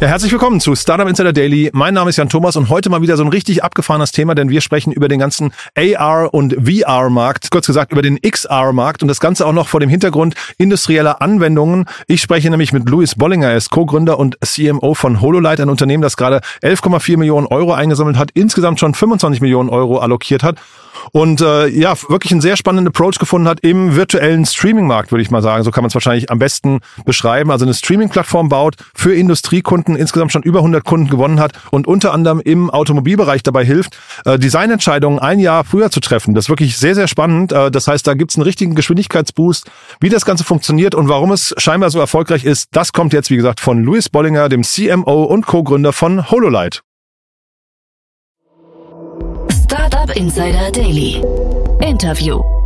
Ja, herzlich willkommen zu Startup Insider Daily. Mein Name ist Jan Thomas und heute mal wieder so ein richtig abgefahrenes Thema, denn wir sprechen über den ganzen AR und VR Markt, kurz gesagt über den XR Markt und das Ganze auch noch vor dem Hintergrund industrieller Anwendungen. Ich spreche nämlich mit Louis Bollinger, er ist Co-Gründer und CMO von HoloLight, ein Unternehmen, das gerade 11,4 Millionen Euro eingesammelt hat, insgesamt schon 25 Millionen Euro allokiert hat und äh, ja, wirklich einen sehr spannenden Approach gefunden hat im virtuellen Streaming-Markt, würde ich mal sagen. So kann man es wahrscheinlich am besten beschreiben. Also eine Streaming-Plattform baut für Industriekunden, insgesamt schon über 100 Kunden gewonnen hat und unter anderem im Automobilbereich dabei hilft, äh, Designentscheidungen ein Jahr früher zu treffen. Das ist wirklich sehr, sehr spannend. Äh, das heißt, da gibt's einen richtigen Geschwindigkeitsboost. Wie das Ganze funktioniert und warum es scheinbar so erfolgreich ist, das kommt jetzt, wie gesagt, von Louis Bollinger, dem CMO und Co-Gründer von HoloLight. Insider Daily. Interview.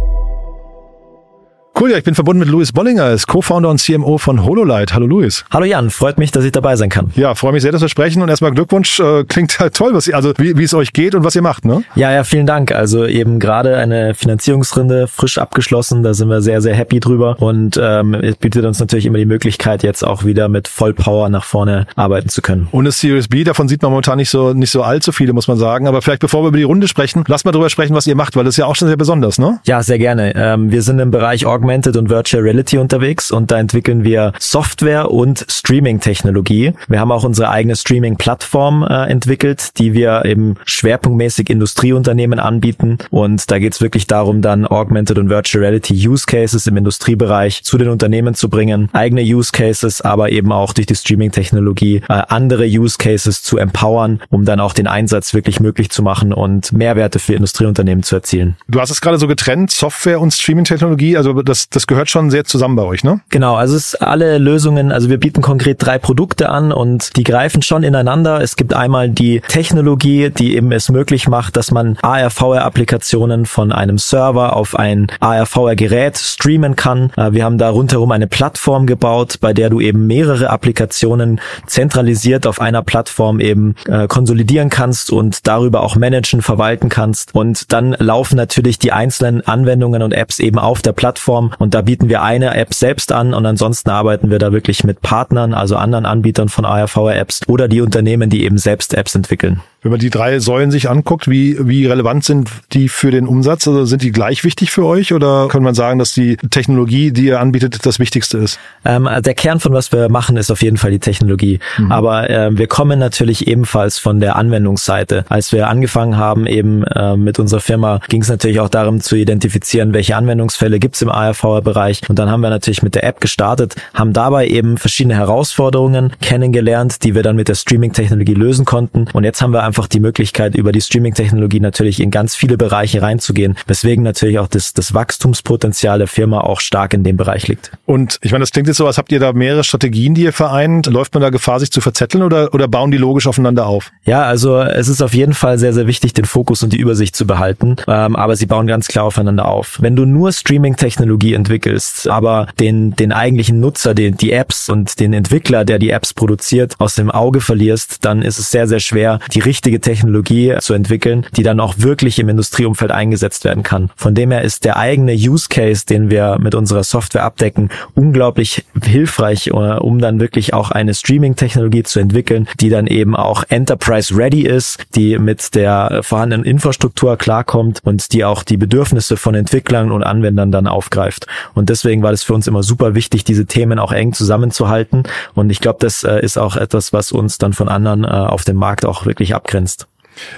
Cool, ja, ich bin verbunden mit Louis Bollinger, ist Co-Founder und CMO von HoloLight. Hallo Louis. Hallo Jan, freut mich, dass ich dabei sein kann. Ja, freue mich sehr, dass wir sprechen und erstmal Glückwunsch. Äh, klingt halt toll, was ihr, also wie, wie es euch geht und was ihr macht, ne? Ja, ja, vielen Dank. Also eben gerade eine Finanzierungsrunde frisch abgeschlossen, da sind wir sehr, sehr happy drüber und ähm, es bietet uns natürlich immer die Möglichkeit, jetzt auch wieder mit Vollpower nach vorne arbeiten zu können. Und das Series B, davon sieht man momentan nicht so nicht so allzu viele, muss man sagen. Aber vielleicht bevor wir über die Runde sprechen, lass mal drüber sprechen, was ihr macht, weil das ist ja auch schon sehr besonders, ne? Ja, sehr gerne. Ähm, wir sind im Bereich Augmented und Virtual Reality unterwegs und da entwickeln wir Software und Streaming-Technologie. Wir haben auch unsere eigene Streaming-Plattform äh, entwickelt, die wir eben schwerpunktmäßig Industrieunternehmen anbieten und da geht es wirklich darum, dann Augmented und Virtual Reality Use Cases im Industriebereich zu den Unternehmen zu bringen, eigene Use Cases, aber eben auch durch die Streaming-Technologie äh, andere Use Cases zu empowern, um dann auch den Einsatz wirklich möglich zu machen und Mehrwerte für Industrieunternehmen zu erzielen. Du hast es gerade so getrennt, Software und Streaming-Technologie, also das, das gehört schon sehr zusammen bei euch, ne? Genau, also es ist alle Lösungen, also wir bieten konkret drei Produkte an und die greifen schon ineinander. Es gibt einmal die Technologie, die eben es möglich macht, dass man AR-VR-Applikationen von einem Server auf ein AR-VR-Gerät streamen kann. Äh, wir haben da rundherum eine Plattform gebaut, bei der du eben mehrere Applikationen zentralisiert auf einer Plattform eben äh, konsolidieren kannst und darüber auch managen, verwalten kannst. Und dann laufen natürlich die einzelnen Anwendungen und Apps eben auf der Plattform und da bieten wir eine App selbst an und ansonsten arbeiten wir da wirklich mit Partnern, also anderen Anbietern von AR-VR-Apps oder die Unternehmen, die eben selbst Apps entwickeln. Wenn man die drei Säulen sich anguckt, wie, wie relevant sind die für den Umsatz? Also sind die gleich wichtig für euch oder kann man sagen, dass die Technologie, die ihr anbietet, das Wichtigste ist? Ähm, der Kern von was wir machen, ist auf jeden Fall die Technologie. Mhm. Aber äh, wir kommen natürlich ebenfalls von der Anwendungsseite. Als wir angefangen haben, eben äh, mit unserer Firma, ging es natürlich auch darum zu identifizieren, welche Anwendungsfälle gibt es im ARV-Bereich. Und dann haben wir natürlich mit der App gestartet, haben dabei eben verschiedene Herausforderungen kennengelernt, die wir dann mit der Streaming-Technologie lösen konnten. Und jetzt haben wir einfach die Möglichkeit, über die Streaming-Technologie natürlich in ganz viele Bereiche reinzugehen, weswegen natürlich auch das, das Wachstumspotenzial der Firma auch stark in dem Bereich liegt. Und ich meine, das klingt jetzt so, als habt ihr da mehrere Strategien, die ihr vereint. Läuft man da Gefahr, sich zu verzetteln oder, oder bauen die logisch aufeinander auf? Ja, also es ist auf jeden Fall sehr, sehr wichtig, den Fokus und die Übersicht zu behalten, ähm, aber sie bauen ganz klar aufeinander auf. Wenn du nur Streaming-Technologie entwickelst, aber den, den eigentlichen Nutzer, den, die Apps und den Entwickler, der die Apps produziert, aus dem Auge verlierst, dann ist es sehr, sehr schwer, die richtige Technologie zu entwickeln, die dann auch wirklich im Industrieumfeld eingesetzt werden kann. Von dem her ist der eigene Use Case, den wir mit unserer Software abdecken, unglaublich hilfreich, äh, um dann wirklich auch eine Streaming-Technologie zu entwickeln, die dann eben auch Enterprise-ready ist, die mit der vorhandenen Infrastruktur klarkommt und die auch die Bedürfnisse von Entwicklern und Anwendern dann aufgreift. Und deswegen war das für uns immer super wichtig, diese Themen auch eng zusammenzuhalten. Und ich glaube, das äh, ist auch etwas, was uns dann von anderen äh, auf dem Markt auch wirklich abgrenzt begrenzt.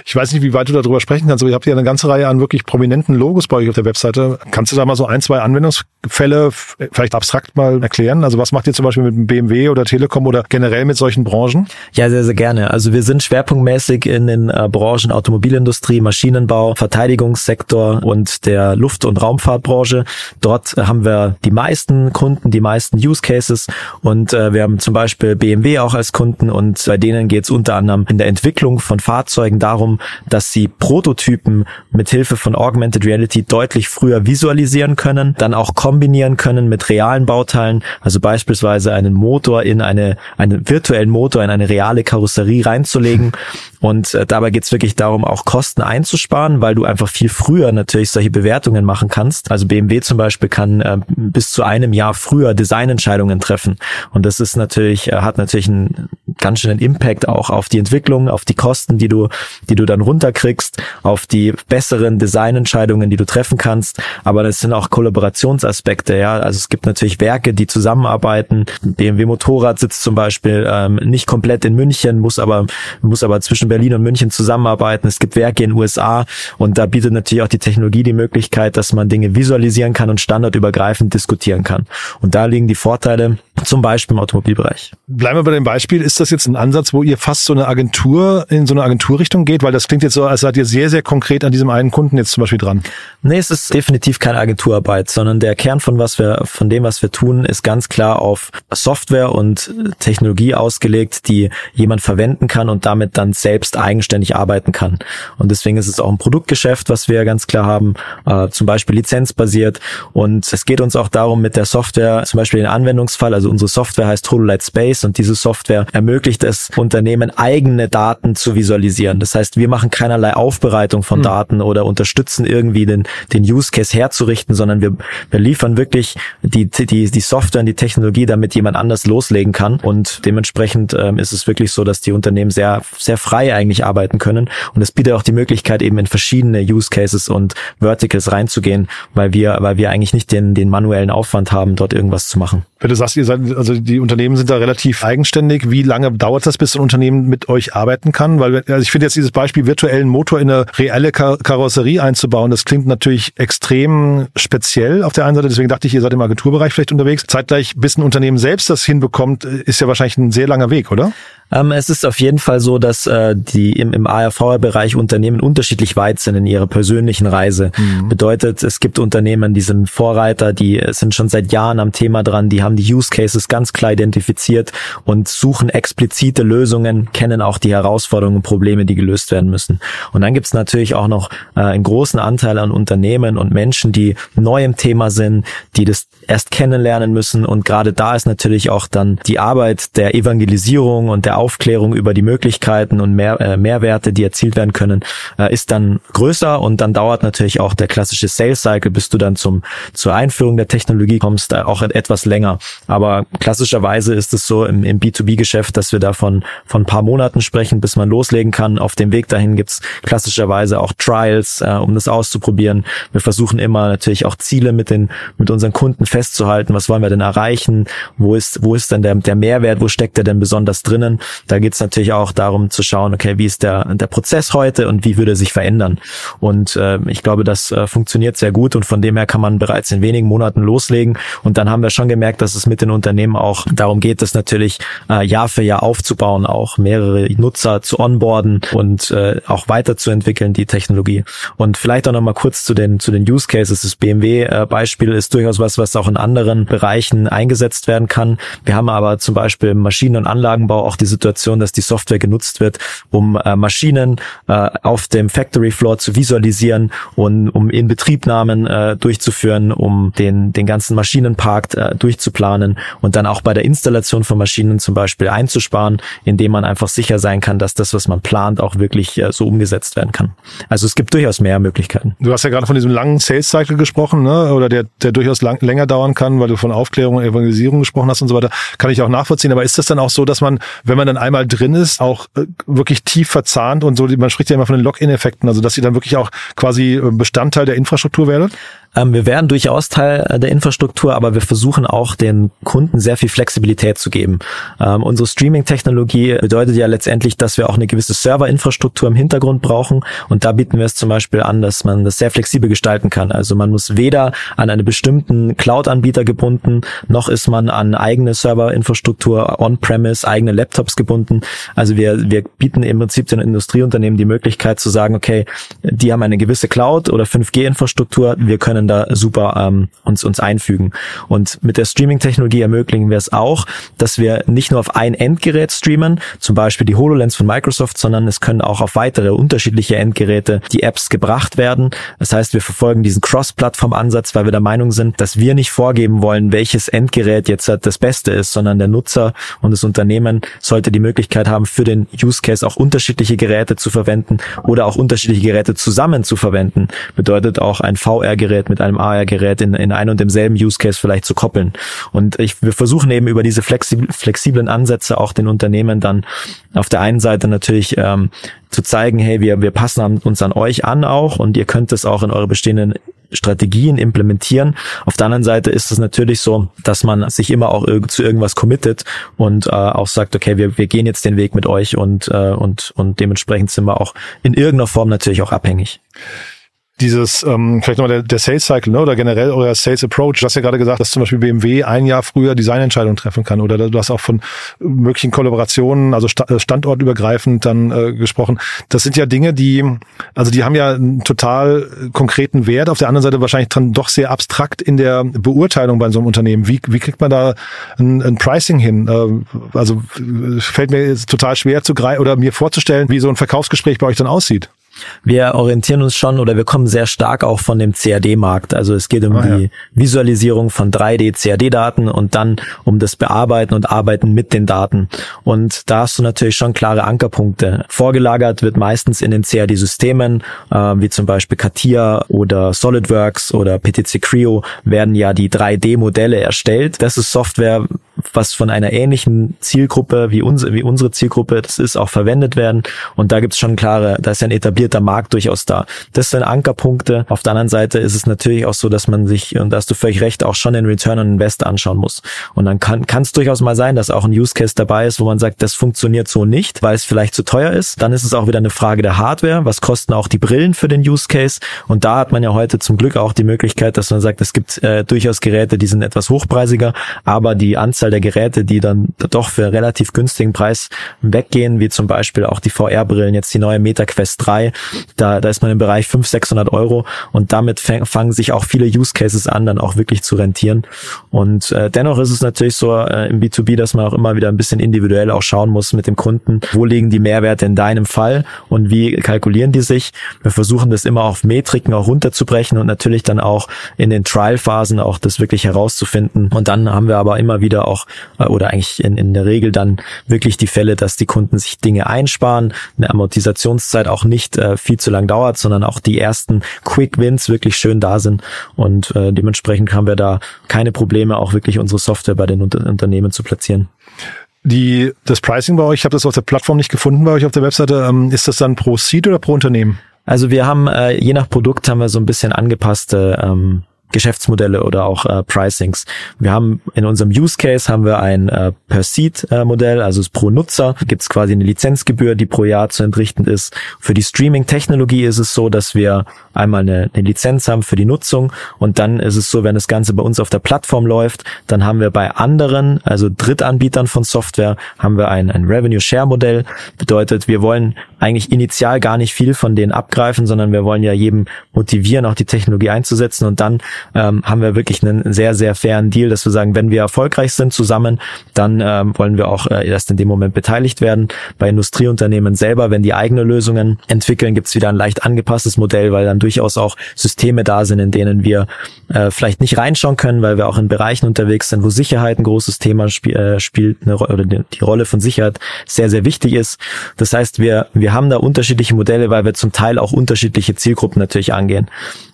Ich weiß nicht, wie weit du darüber sprechen kannst, aber ihr habt ja eine ganze Reihe an wirklich prominenten Logos bei euch auf der Webseite. Kannst du da mal so ein, zwei Anwendungsfälle vielleicht abstrakt mal erklären? Also was macht ihr zum Beispiel mit BMW oder Telekom oder generell mit solchen Branchen? Ja, sehr, sehr gerne. Also wir sind schwerpunktmäßig in den äh, Branchen Automobilindustrie, Maschinenbau, Verteidigungssektor und der Luft- und Raumfahrtbranche. Dort haben wir die meisten Kunden, die meisten Use Cases und äh, wir haben zum Beispiel BMW auch als Kunden und bei denen geht es unter anderem in der Entwicklung von Fahrzeugen darum, dass sie Prototypen mit Hilfe von Augmented Reality deutlich früher visualisieren können, dann auch kombinieren können mit realen Bauteilen, also beispielsweise einen Motor in eine, einen virtuellen Motor in eine reale Karosserie reinzulegen. Und äh, dabei geht es wirklich darum, auch Kosten einzusparen, weil du einfach viel früher natürlich solche Bewertungen machen kannst. Also BMW zum Beispiel kann äh, bis zu einem Jahr früher Designentscheidungen treffen. Und das ist natürlich, äh, hat natürlich einen ganz schönen Impact auch auf die Entwicklung, auf die Kosten, die du, die du dann runterkriegst, auf die besseren Designentscheidungen, die du treffen kannst. Aber das sind auch Kollaborationsaspekte, ja. Also es gibt natürlich Werke, die zusammenarbeiten. BMW Motorrad sitzt zum Beispiel ähm, nicht komplett in München, muss aber, muss aber zwischen Berlin und München zusammenarbeiten. Es gibt Werke in den USA und da bietet natürlich auch die Technologie die Möglichkeit, dass man Dinge visualisieren kann und standardübergreifend diskutieren kann. Und da liegen die Vorteile, zum Beispiel im Automobilbereich. Bleiben wir bei dem Beispiel. Ist das jetzt ein Ansatz, wo ihr fast so eine Agentur in so eine Agenturrichtung geht? Weil das klingt jetzt so, als seid ihr sehr, sehr konkret an diesem einen Kunden jetzt zum Beispiel dran. Nee, es ist definitiv keine Agenturarbeit, sondern der Kern von was wir, von dem, was wir tun, ist ganz klar auf Software und Technologie ausgelegt, die jemand verwenden kann und damit dann selbst eigenständig arbeiten kann. Und deswegen ist es auch ein Produktgeschäft, was wir ganz klar haben, äh, zum Beispiel lizenzbasiert. Und es geht uns auch darum, mit der Software, zum Beispiel den Anwendungsfall, also unsere Software heißt HoloLight Space und diese Software ermöglicht es Unternehmen eigene Daten zu visualisieren. Das heißt, wir machen keinerlei Aufbereitung von mhm. Daten oder unterstützen irgendwie den, den Use Case herzurichten, sondern wir, wir liefern wirklich die, die, die Software und die Technologie, damit jemand anders loslegen kann. Und dementsprechend ähm, ist es wirklich so, dass die Unternehmen sehr, sehr frei eigentlich arbeiten können. Und es bietet auch die Möglichkeit, eben in verschiedene Use Cases und Verticals reinzugehen, weil wir, weil wir eigentlich nicht den, den manuellen Aufwand haben, dort irgendwas zu machen. Wenn du sagst, ihr seid, also die Unternehmen sind da relativ eigenständig, wie lange dauert das, bis ein Unternehmen mit euch arbeiten kann? Weil also ich finde jetzt dieses Beispiel, virtuellen Motor in eine reelle Kar Karosserie einzubauen, das klingt natürlich extrem speziell auf der einen Seite. Deswegen dachte ich, ihr seid im Agenturbereich vielleicht unterwegs. Zeitgleich, bis ein Unternehmen selbst das hinbekommt, ist ja wahrscheinlich ein sehr langer Weg, oder? Ähm, es ist auf jeden Fall so, dass äh, die im, im ARV-Bereich Unternehmen unterschiedlich weit sind in ihrer persönlichen Reise. Mhm. Bedeutet, es gibt Unternehmen, die sind Vorreiter, die sind schon seit Jahren am Thema dran, die haben die Use Cases ganz klar identifiziert und suchen explizite Lösungen, kennen auch die Herausforderungen und Probleme, die gelöst werden müssen. Und dann gibt es natürlich auch noch äh, einen großen Anteil an Unternehmen und Menschen, die neu im Thema sind, die das erst kennenlernen müssen. Und gerade da ist natürlich auch dann die Arbeit der Evangelisierung und der Aufklärung über die Möglichkeiten und mehr, äh, Mehrwerte, die erzielt werden können, äh, ist dann größer und dann dauert natürlich auch der klassische Sales Cycle, bis du dann zum zur Einführung der Technologie kommst, äh, auch etwas länger. Aber klassischerweise ist es so im, im B2B-Geschäft, dass wir da von, ein paar Monaten sprechen, bis man loslegen kann. Auf dem Weg dahin gibt's klassischerweise auch Trials, äh, um das auszuprobieren. Wir versuchen immer natürlich auch Ziele mit den mit unseren Kunden festzuhalten. Was wollen wir denn erreichen? Wo ist wo ist denn der, der Mehrwert? Wo steckt der denn besonders drinnen? Da geht es natürlich auch darum zu schauen, okay, wie ist der, der Prozess heute und wie würde er sich verändern. Und äh, ich glaube, das äh, funktioniert sehr gut und von dem her kann man bereits in wenigen Monaten loslegen. Und dann haben wir schon gemerkt, dass es mit den Unternehmen auch darum geht, das natürlich äh, Jahr für Jahr aufzubauen, auch mehrere Nutzer zu onboarden und äh, auch weiterzuentwickeln, die Technologie. Und vielleicht auch nochmal kurz zu den, zu den Use Cases. Das BMW-Beispiel ist durchaus was, was auch in anderen Bereichen eingesetzt werden kann. Wir haben aber zum Beispiel im Maschinen- und Anlagenbau auch die Situation, dass die Software genutzt wird, um äh, Maschinen äh, auf dem Factory Floor zu visualisieren und um Inbetriebnahmen äh, durchzuführen, um den, den ganzen Maschinenpark äh, durchzuplanen und dann auch bei der Installation von Maschinen zum Beispiel einzusparen, indem man einfach sicher sein kann, dass das, was man plant, auch wirklich äh, so umgesetzt werden kann. Also es gibt durchaus mehr Möglichkeiten. Du hast ja gerade von diesem langen Sales Cycle gesprochen, ne? oder der, der durchaus lang, länger dauern kann, weil du von Aufklärung und Evangelisierung gesprochen hast und so weiter. Kann ich auch nachvollziehen. Aber ist das dann auch so, dass man, wenn man dann einmal drin ist, auch äh, wirklich tief verzahnt und so, man spricht ja immer von den Login-Effekten, also dass ihr dann wirklich auch quasi äh, Bestandteil der Infrastruktur werdet? Ähm, wir werden durchaus Teil äh, der Infrastruktur, aber wir versuchen auch den Kunden sehr viel Flexibilität zu geben. Ähm, unsere Streaming-Technologie bedeutet ja letztendlich, dass wir auch eine gewisse Serverinfrastruktur im Hintergrund brauchen und da bieten wir es zum Beispiel an, dass man das sehr flexibel gestalten kann. Also man muss weder an einen bestimmten Cloud-Anbieter gebunden, noch ist man an eigene Serverinfrastruktur on-premise, eigene Laptops gebunden. Also wir, wir bieten im Prinzip den Industrieunternehmen die Möglichkeit zu sagen, okay, die haben eine gewisse Cloud oder 5G-Infrastruktur, wir können können da super ähm, uns, uns einfügen. Und mit der Streaming-Technologie ermöglichen wir es auch, dass wir nicht nur auf ein Endgerät streamen, zum Beispiel die HoloLens von Microsoft, sondern es können auch auf weitere unterschiedliche Endgeräte die Apps gebracht werden. Das heißt, wir verfolgen diesen Cross-Plattform-Ansatz, weil wir der Meinung sind, dass wir nicht vorgeben wollen, welches Endgerät jetzt das Beste ist, sondern der Nutzer und das Unternehmen sollte die Möglichkeit haben, für den Use Case auch unterschiedliche Geräte zu verwenden oder auch unterschiedliche Geräte zusammen zu verwenden. Bedeutet auch ein VR-Gerät mit einem AR-Gerät in, in ein und demselben Use Case vielleicht zu koppeln. Und ich, wir versuchen eben über diese flexiblen Ansätze auch den Unternehmen dann auf der einen Seite natürlich ähm, zu zeigen, hey, wir, wir passen uns an euch an auch und ihr könnt es auch in eure bestehenden Strategien implementieren. Auf der anderen Seite ist es natürlich so, dass man sich immer auch zu irgendwas committet und äh, auch sagt, okay, wir, wir gehen jetzt den Weg mit euch und, äh, und, und dementsprechend sind wir auch in irgendeiner Form natürlich auch abhängig dieses, ähm, vielleicht nochmal der, der Sales Cycle, ne, oder generell euer Sales Approach. Du hast ja gerade gesagt, dass zum Beispiel BMW ein Jahr früher Designentscheidungen treffen kann oder du hast auch von möglichen Kollaborationen, also äh, standortübergreifend dann äh, gesprochen. Das sind ja Dinge, die, also die haben ja einen total konkreten Wert, auf der anderen Seite wahrscheinlich dann doch sehr abstrakt in der Beurteilung bei so einem Unternehmen. Wie, wie kriegt man da ein, ein Pricing hin? Äh, also fällt mir jetzt total schwer zu greifen oder mir vorzustellen, wie so ein Verkaufsgespräch bei euch dann aussieht. Wir orientieren uns schon oder wir kommen sehr stark auch von dem CAD-Markt. Also es geht um ah, die ja. Visualisierung von 3D-CAD-Daten und dann um das Bearbeiten und Arbeiten mit den Daten. Und da hast du natürlich schon klare Ankerpunkte. Vorgelagert wird meistens in den CAD-Systemen, äh, wie zum Beispiel CATIA oder SolidWorks oder PTC Creo, werden ja die 3D-Modelle erstellt. Das ist Software, was von einer ähnlichen Zielgruppe wie, unsere, wie unsere Zielgruppe das ist, auch verwendet werden. Und da gibt es schon klare, da ist ein etablierter Markt durchaus da. Das sind Ankerpunkte. Auf der anderen Seite ist es natürlich auch so, dass man sich, und da hast du völlig recht, auch schon den Return on Invest anschauen muss. Und dann kann es durchaus mal sein, dass auch ein Use Case dabei ist, wo man sagt, das funktioniert so nicht, weil es vielleicht zu teuer ist. Dann ist es auch wieder eine Frage der Hardware. Was kosten auch die Brillen für den Use Case? Und da hat man ja heute zum Glück auch die Möglichkeit, dass man sagt, es gibt äh, durchaus Geräte, die sind etwas hochpreisiger, aber die Anzahl der Geräte, die dann doch für relativ günstigen Preis weggehen, wie zum Beispiel auch die VR-Brillen, jetzt die neue MetaQuest 3, da, da ist man im Bereich 500, 600 Euro und damit fangen sich auch viele Use Cases an, dann auch wirklich zu rentieren. Und äh, dennoch ist es natürlich so äh, im B2B, dass man auch immer wieder ein bisschen individuell auch schauen muss mit dem Kunden, wo liegen die Mehrwerte in deinem Fall und wie kalkulieren die sich. Wir versuchen das immer auf Metriken auch runterzubrechen und natürlich dann auch in den Trial-Phasen auch das wirklich herauszufinden. Und dann haben wir aber immer wieder auch, äh, oder eigentlich in, in der Regel dann wirklich die Fälle, dass die Kunden sich Dinge einsparen, eine Amortisationszeit auch nicht äh, viel zu lang dauert, sondern auch die ersten Quick Wins wirklich schön da sind. Und äh, dementsprechend haben wir da keine Probleme, auch wirklich unsere Software bei den Unter Unternehmen zu platzieren. Die, das Pricing bei euch, ich habe das auf der Plattform nicht gefunden bei euch auf der Webseite, ähm, ist das dann pro Seed oder pro Unternehmen? Also wir haben, äh, je nach Produkt haben wir so ein bisschen angepasste ähm, Geschäftsmodelle oder auch äh, Pricings. Wir haben in unserem Use Case haben wir ein äh, per Seat äh, Modell, also pro Nutzer gibt es quasi eine Lizenzgebühr, die pro Jahr zu entrichten ist. Für die Streaming Technologie ist es so, dass wir einmal eine, eine Lizenz haben für die Nutzung und dann ist es so, wenn das Ganze bei uns auf der Plattform läuft, dann haben wir bei anderen, also Drittanbietern von Software, haben wir ein, ein Revenue Share Modell. Bedeutet, wir wollen eigentlich initial gar nicht viel von denen abgreifen, sondern wir wollen ja jedem motivieren, auch die Technologie einzusetzen und dann ähm, haben wir wirklich einen sehr, sehr fairen Deal, dass wir sagen, wenn wir erfolgreich sind zusammen, dann ähm, wollen wir auch äh, erst in dem Moment beteiligt werden. Bei Industrieunternehmen selber, wenn die eigene Lösungen entwickeln, gibt's wieder ein leicht angepasstes Modell, weil dann durchaus auch Systeme da sind, in denen wir äh, vielleicht nicht reinschauen können, weil wir auch in Bereichen unterwegs sind, wo Sicherheit ein großes Thema sp äh, spielt, eine, oder die, die Rolle von Sicherheit sehr, sehr wichtig ist. Das heißt, wir, wir haben da unterschiedliche Modelle, weil wir zum Teil auch unterschiedliche Zielgruppen natürlich angehen.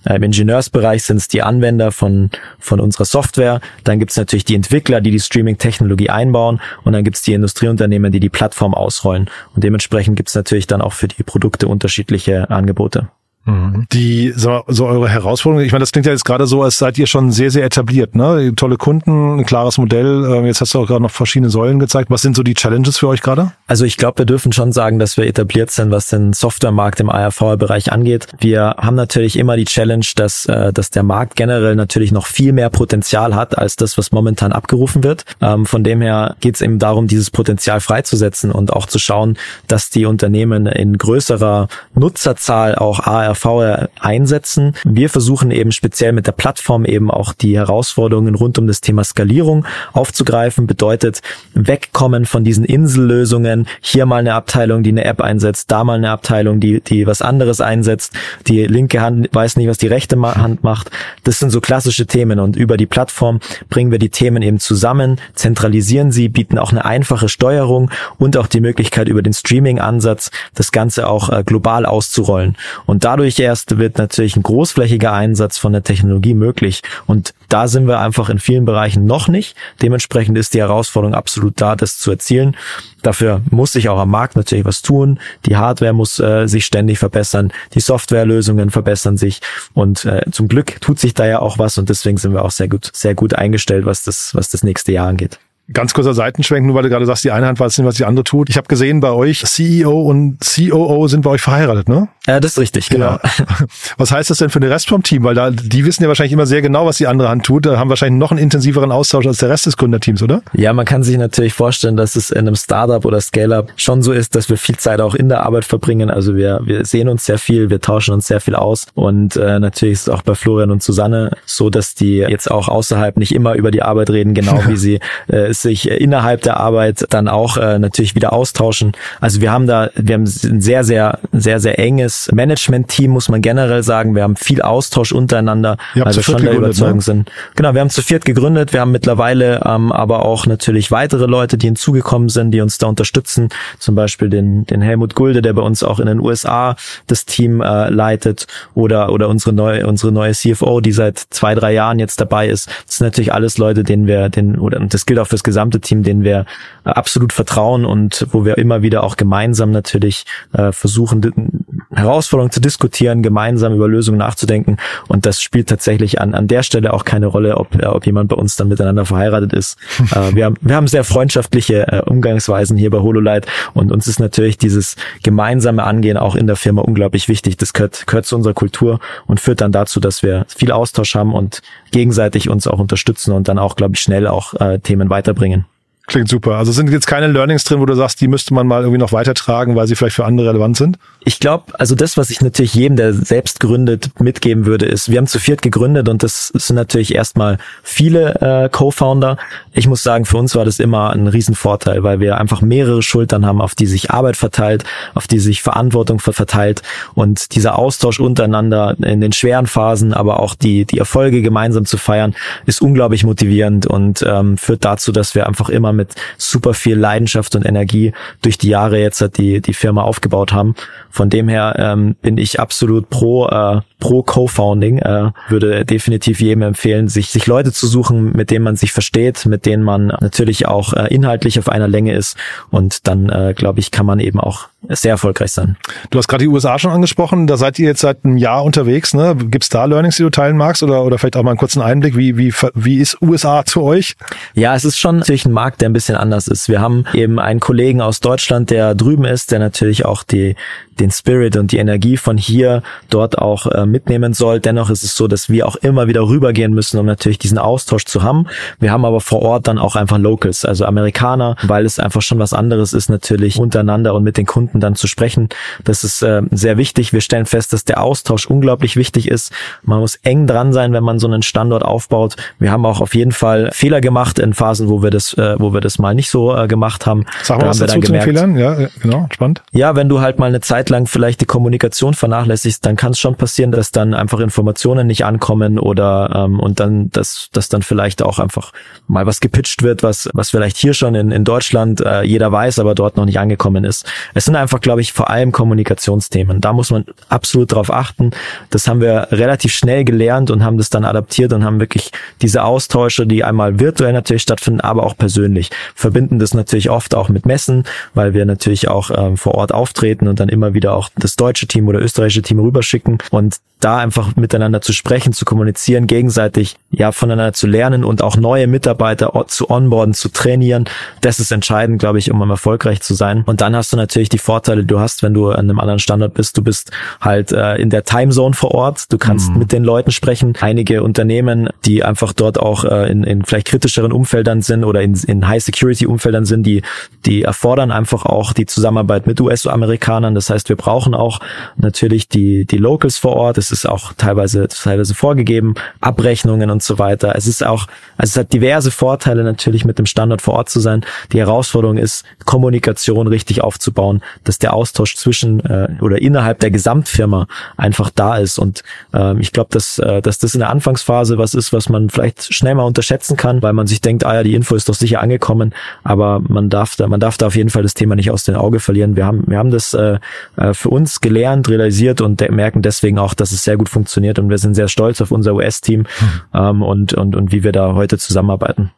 Äh, Im Ingenieursbereich sind es die Anwender von, von unserer Software. Dann gibt es natürlich die Entwickler, die die Streaming-Technologie einbauen. Und dann gibt es die Industrieunternehmen, die die Plattform ausrollen. Und dementsprechend gibt es natürlich dann auch für die Produkte unterschiedliche Angebote. Mhm. Die, so, so eure Herausforderung, ich meine, das klingt ja jetzt gerade so, als seid ihr schon sehr, sehr etabliert, ne? Tolle Kunden, ein klares Modell. Ähm, jetzt hast du auch gerade noch verschiedene Säulen gezeigt. Was sind so die Challenges für euch gerade? Also ich glaube, wir dürfen schon sagen, dass wir etabliert sind, was den Softwaremarkt im ARV-Bereich angeht. Wir haben natürlich immer die Challenge, dass, äh, dass der Markt generell natürlich noch viel mehr Potenzial hat, als das, was momentan abgerufen wird. Ähm, von dem her geht es eben darum, dieses Potenzial freizusetzen und auch zu schauen, dass die Unternehmen in größerer Nutzerzahl auch ARV ARV einsetzen. Wir versuchen eben speziell mit der Plattform eben auch die Herausforderungen rund um das Thema Skalierung aufzugreifen. Bedeutet wegkommen von diesen Insellösungen. Hier mal eine Abteilung, die eine App einsetzt, da mal eine Abteilung, die, die was anderes einsetzt. Die linke Hand weiß nicht, was die rechte Hand macht. Das sind so klassische Themen und über die Plattform bringen wir die Themen eben zusammen, zentralisieren sie, bieten auch eine einfache Steuerung und auch die Möglichkeit über den Streaming-Ansatz das Ganze auch äh, global auszurollen. Und dadurch dadurch erst wird natürlich ein großflächiger Einsatz von der Technologie möglich. Und da sind wir einfach in vielen Bereichen noch nicht. Dementsprechend ist die Herausforderung absolut da, das zu erzielen. Dafür muss sich auch am Markt natürlich was tun. Die Hardware muss äh, sich ständig verbessern, die Softwarelösungen verbessern sich und äh, zum Glück tut sich da ja auch was und deswegen sind wir auch sehr gut, sehr gut eingestellt, was das, was das nächste Jahr angeht. Ganz kurzer Seitenschwenk, nur weil du gerade sagst, die eine Hand weiß nicht, was die andere tut. Ich habe gesehen, bei euch CEO und COO sind bei euch verheiratet, ne? Ja, das ist richtig, genau. Ja. Was heißt das denn für den Rest vom Team? Weil da, die wissen ja wahrscheinlich immer sehr genau, was die andere Hand tut. Da haben wahrscheinlich noch einen intensiveren Austausch als der Rest des Gründerteams, oder? Ja, man kann sich natürlich vorstellen, dass es in einem Startup oder Scale-Up schon so ist, dass wir viel Zeit auch in der Arbeit verbringen. Also wir, wir sehen uns sehr viel, wir tauschen uns sehr viel aus. Und äh, natürlich ist es auch bei Florian und Susanne so, dass die jetzt auch außerhalb nicht immer über die Arbeit reden, genau wie sie äh, sich innerhalb der Arbeit dann auch äh, natürlich wieder austauschen. Also wir haben da, wir haben ein sehr, sehr, sehr, sehr enges Management-Team, muss man generell sagen. Wir haben viel Austausch untereinander, weil wir schon der Überzeugung ne? sind. Genau, wir haben zu viert gegründet. Wir haben mittlerweile ähm, aber auch natürlich weitere Leute, die hinzugekommen sind, die uns da unterstützen. Zum Beispiel den, den Helmut Gulde, der bei uns auch in den USA das Team äh, leitet oder, oder unsere neue, unsere neue CFO, die seit zwei, drei Jahren jetzt dabei ist. Das sind natürlich alles Leute, denen wir, den, oder, und das gilt auch fürs gesamte Team, denen wir äh, absolut vertrauen und wo wir immer wieder auch gemeinsam natürlich äh, versuchen, Herausforderungen zu diskutieren, gemeinsam über Lösungen nachzudenken. Und das spielt tatsächlich an, an der Stelle auch keine Rolle, ob, äh, ob jemand bei uns dann miteinander verheiratet ist. äh, wir, haben, wir haben sehr freundschaftliche äh, Umgangsweisen hier bei HoloLight und uns ist natürlich dieses gemeinsame Angehen auch in der Firma unglaublich wichtig. Das gehört, gehört zu unserer Kultur und führt dann dazu, dass wir viel Austausch haben und gegenseitig uns auch unterstützen und dann auch, glaube ich, schnell auch äh, Themen weiterbringen. Klingt super. Also sind jetzt keine Learnings drin, wo du sagst, die müsste man mal irgendwie noch weitertragen, weil sie vielleicht für andere relevant sind? Ich glaube, also das, was ich natürlich jedem, der selbst gründet, mitgeben würde, ist, wir haben zu viert gegründet und das sind natürlich erstmal viele äh, Co-Founder. Ich muss sagen, für uns war das immer ein Riesenvorteil, weil wir einfach mehrere Schultern haben, auf die sich Arbeit verteilt, auf die sich Verantwortung verteilt und dieser Austausch untereinander in den schweren Phasen, aber auch die, die Erfolge gemeinsam zu feiern, ist unglaublich motivierend und ähm, führt dazu, dass wir einfach immer mit super viel Leidenschaft und Energie durch die Jahre jetzt die, die Firma aufgebaut haben. Von dem her ähm, bin ich absolut pro äh, pro Co-Founding. Äh, würde definitiv jedem empfehlen, sich sich Leute zu suchen, mit denen man sich versteht, mit denen man natürlich auch äh, inhaltlich auf einer Länge ist und dann äh, glaube ich kann man eben auch sehr erfolgreich sein. Du hast gerade die USA schon angesprochen. Da seid ihr jetzt seit einem Jahr unterwegs. Ne? Gibt es da Learnings, die du teilen magst oder oder vielleicht auch mal einen kurzen Einblick, wie wie wie ist USA zu euch? Ja, es ist schon natürlich ein Markt, der ein bisschen anders ist. Wir haben eben einen Kollegen aus Deutschland, der drüben ist, der natürlich auch die den Spirit und die Energie von hier dort auch äh, mitnehmen soll. Dennoch ist es so, dass wir auch immer wieder rübergehen müssen, um natürlich diesen Austausch zu haben. Wir haben aber vor Ort dann auch einfach Locals, also Amerikaner, weil es einfach schon was anderes ist, natürlich untereinander und mit den Kunden dann zu sprechen. Das ist äh, sehr wichtig. Wir stellen fest, dass der Austausch unglaublich wichtig ist. Man muss eng dran sein, wenn man so einen Standort aufbaut. Wir haben auch auf jeden Fall Fehler gemacht in Phasen, wo wir das, äh, wo wir das mal nicht so äh, gemacht haben. Sag mal da was haben wir dann gemerkt, Fehlern? Ja, genau, spannend. Ja, wenn du halt mal eine Zeit lang vielleicht die Kommunikation vernachlässigst, dann kann es schon passieren, dass dann einfach Informationen nicht ankommen oder ähm, und dann, dass, dass dann vielleicht auch einfach mal was gepitcht wird, was, was vielleicht hier schon in, in Deutschland äh, jeder weiß, aber dort noch nicht angekommen ist. Es sind einfach, glaube ich, vor allem Kommunikationsthemen. Da muss man absolut drauf achten. Das haben wir relativ schnell gelernt und haben das dann adaptiert und haben wirklich diese Austausche, die einmal virtuell natürlich stattfinden, aber auch persönlich. Verbinden das natürlich oft auch mit Messen, weil wir natürlich auch ähm, vor Ort auftreten und dann immer wieder auch das deutsche Team oder österreichische Team rüberschicken. Und da einfach miteinander zu sprechen, zu kommunizieren, gegenseitig ja voneinander zu lernen und auch neue Mitarbeiter zu onboarden, zu trainieren. Das ist entscheidend, glaube ich, um erfolgreich zu sein. Und dann hast du natürlich die Vorteile, die du hast, wenn du an einem anderen Standort bist. Du bist halt äh, in der Timezone vor Ort. Du kannst mhm. mit den Leuten sprechen. Einige Unternehmen, die einfach dort auch äh, in, in vielleicht kritischeren Umfeldern sind oder in, in High-Security-Umfeldern sind, die, die erfordern einfach auch die Zusammenarbeit mit US-Amerikanern. Das heißt, wir brauchen auch natürlich die, die Locals vor Ort. Ist auch teilweise, teilweise vorgegeben, Abrechnungen und so weiter. Es ist auch, also es hat diverse Vorteile natürlich mit dem Standort vor Ort zu sein. Die Herausforderung ist, Kommunikation richtig aufzubauen, dass der Austausch zwischen äh, oder innerhalb der Gesamtfirma einfach da ist. Und äh, ich glaube, dass, äh, dass das in der Anfangsphase was ist, was man vielleicht schnell mal unterschätzen kann, weil man sich denkt, ah ja, die Info ist doch sicher angekommen, aber man darf da, man darf da auf jeden Fall das Thema nicht aus den Augen verlieren. Wir haben, wir haben das äh, äh für uns gelernt, realisiert und merken deswegen auch, dass es sehr gut funktioniert und wir sind sehr stolz auf unser US-Team mhm. ähm, und, und, und wie wir da heute zusammenarbeiten.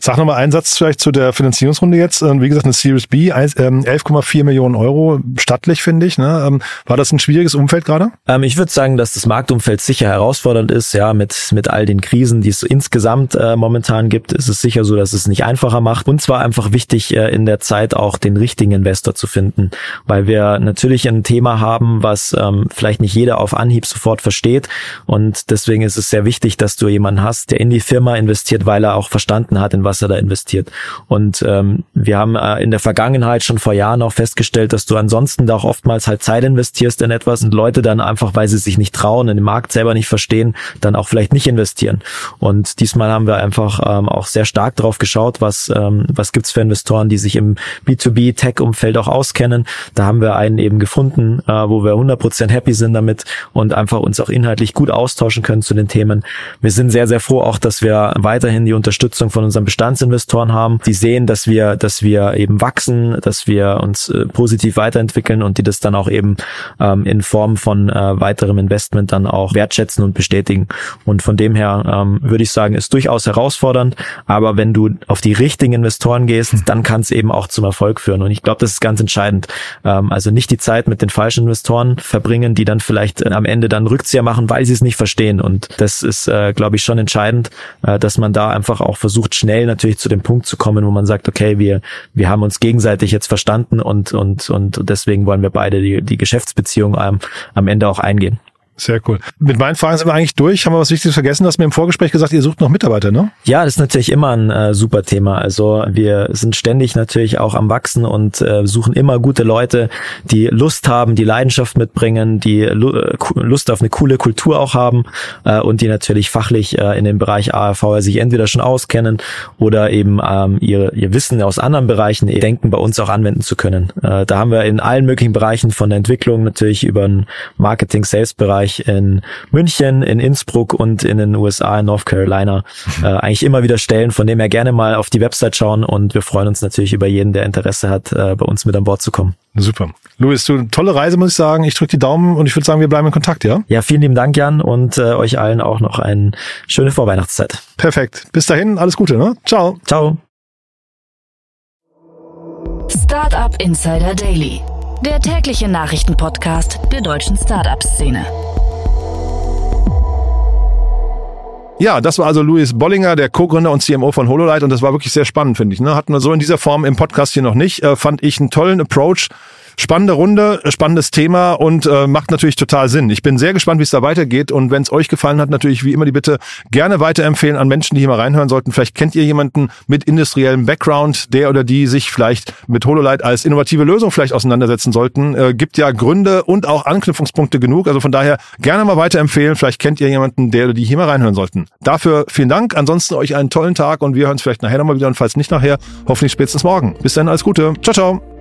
Sag nochmal einen Satz vielleicht zu der Finanzierungsrunde jetzt. Ähm, wie gesagt, eine Series B, 11,4 ähm, Millionen Euro, stattlich finde ich. Ne? Ähm, war das ein schwieriges Umfeld gerade? Ähm, ich würde sagen, dass das Marktumfeld sicher herausfordernd ist. Ja, mit, mit all den Krisen, die es insgesamt äh, momentan gibt, ist es sicher so, dass es nicht einfacher macht. Und zwar einfach wichtig, äh, in der Zeit auch den richtigen Investor zu finden, weil wir natürlich ein Thema haben, was ähm, vielleicht nicht jeder auf Anhieb sofort versteht. Und deswegen ist es sehr wichtig, dass du jemanden hast, der in die Firma investiert, weil er auch verstanden verstanden hat, in was er da investiert. Und ähm, wir haben äh, in der Vergangenheit schon vor Jahren auch festgestellt, dass du ansonsten da auch oftmals halt Zeit investierst in etwas und Leute dann einfach, weil sie sich nicht trauen, den Markt selber nicht verstehen, dann auch vielleicht nicht investieren. Und diesmal haben wir einfach ähm, auch sehr stark drauf geschaut, was, ähm, was gibt's für Investoren, die sich im B2B-Tech-Umfeld auch auskennen. Da haben wir einen eben gefunden, äh, wo wir 100% happy sind damit und einfach uns auch inhaltlich gut austauschen können zu den Themen. Wir sind sehr, sehr froh auch, dass wir weiterhin die Unterstützung von unseren Bestandsinvestoren haben, die sehen, dass wir, dass wir eben wachsen, dass wir uns äh, positiv weiterentwickeln und die das dann auch eben ähm, in Form von äh, weiterem Investment dann auch wertschätzen und bestätigen. Und von dem her ähm, würde ich sagen, ist durchaus herausfordernd, aber wenn du auf die richtigen Investoren gehst, hm. dann kann es eben auch zum Erfolg führen. Und ich glaube, das ist ganz entscheidend. Ähm, also nicht die Zeit mit den falschen Investoren verbringen, die dann vielleicht äh, am Ende dann Rückzieher machen, weil sie es nicht verstehen. Und das ist, äh, glaube ich, schon entscheidend, äh, dass man da einfach auch versucht, schnell natürlich zu dem Punkt zu kommen, wo man sagt, okay, wir, wir haben uns gegenseitig jetzt verstanden und, und, und deswegen wollen wir beide die, die Geschäftsbeziehung am, am Ende auch eingehen. Sehr cool. Mit meinen Fragen sind wir eigentlich durch. Haben wir was Wichtiges vergessen? Du hast mir im Vorgespräch gesagt, ihr sucht noch Mitarbeiter, ne? Ja, das ist natürlich immer ein äh, super Thema. Also wir sind ständig natürlich auch am Wachsen und äh, suchen immer gute Leute, die Lust haben, die Leidenschaft mitbringen, die Lu Lust auf eine coole Kultur auch haben äh, und die natürlich fachlich äh, in dem Bereich ARV sich entweder schon auskennen oder eben ähm, ihr, ihr Wissen aus anderen Bereichen denken, bei uns auch anwenden zu können. Äh, da haben wir in allen möglichen Bereichen von der Entwicklung natürlich über den Marketing-Sales-Bereich Bereich in München, in Innsbruck und in den USA, in North Carolina, äh, eigentlich immer wieder Stellen, von dem her gerne mal auf die Website schauen und wir freuen uns natürlich über jeden, der Interesse hat, äh, bei uns mit an Bord zu kommen. Super. Luis, du tolle Reise, muss ich sagen. Ich drücke die Daumen und ich würde sagen, wir bleiben in Kontakt, ja? Ja, vielen lieben Dank, Jan, und äh, euch allen auch noch eine schöne Vorweihnachtszeit. Perfekt. Bis dahin, alles Gute, ne? Ciao. Ciao. Startup Insider Daily der tägliche Nachrichtenpodcast der deutschen Startup-Szene. Ja, das war also Luis Bollinger, der Co-Gründer und CMO von HoloLight und das war wirklich sehr spannend, finde ich. Ne? Hatten wir so in dieser Form im Podcast hier noch nicht. Äh, fand ich einen tollen Approach Spannende Runde, spannendes Thema und äh, macht natürlich total Sinn. Ich bin sehr gespannt, wie es da weitergeht und wenn es euch gefallen hat, natürlich wie immer die Bitte gerne weiterempfehlen an Menschen, die hier mal reinhören sollten. Vielleicht kennt ihr jemanden mit industriellem Background, der oder die sich vielleicht mit HoloLight als innovative Lösung vielleicht auseinandersetzen sollten. Äh, gibt ja Gründe und auch Anknüpfungspunkte genug. Also von daher gerne mal weiterempfehlen. Vielleicht kennt ihr jemanden, der oder die hier mal reinhören sollten. Dafür vielen Dank. Ansonsten euch einen tollen Tag und wir hören uns vielleicht nachher nochmal wieder und falls nicht nachher, hoffentlich spätestens morgen. Bis dann, alles Gute. Ciao, ciao.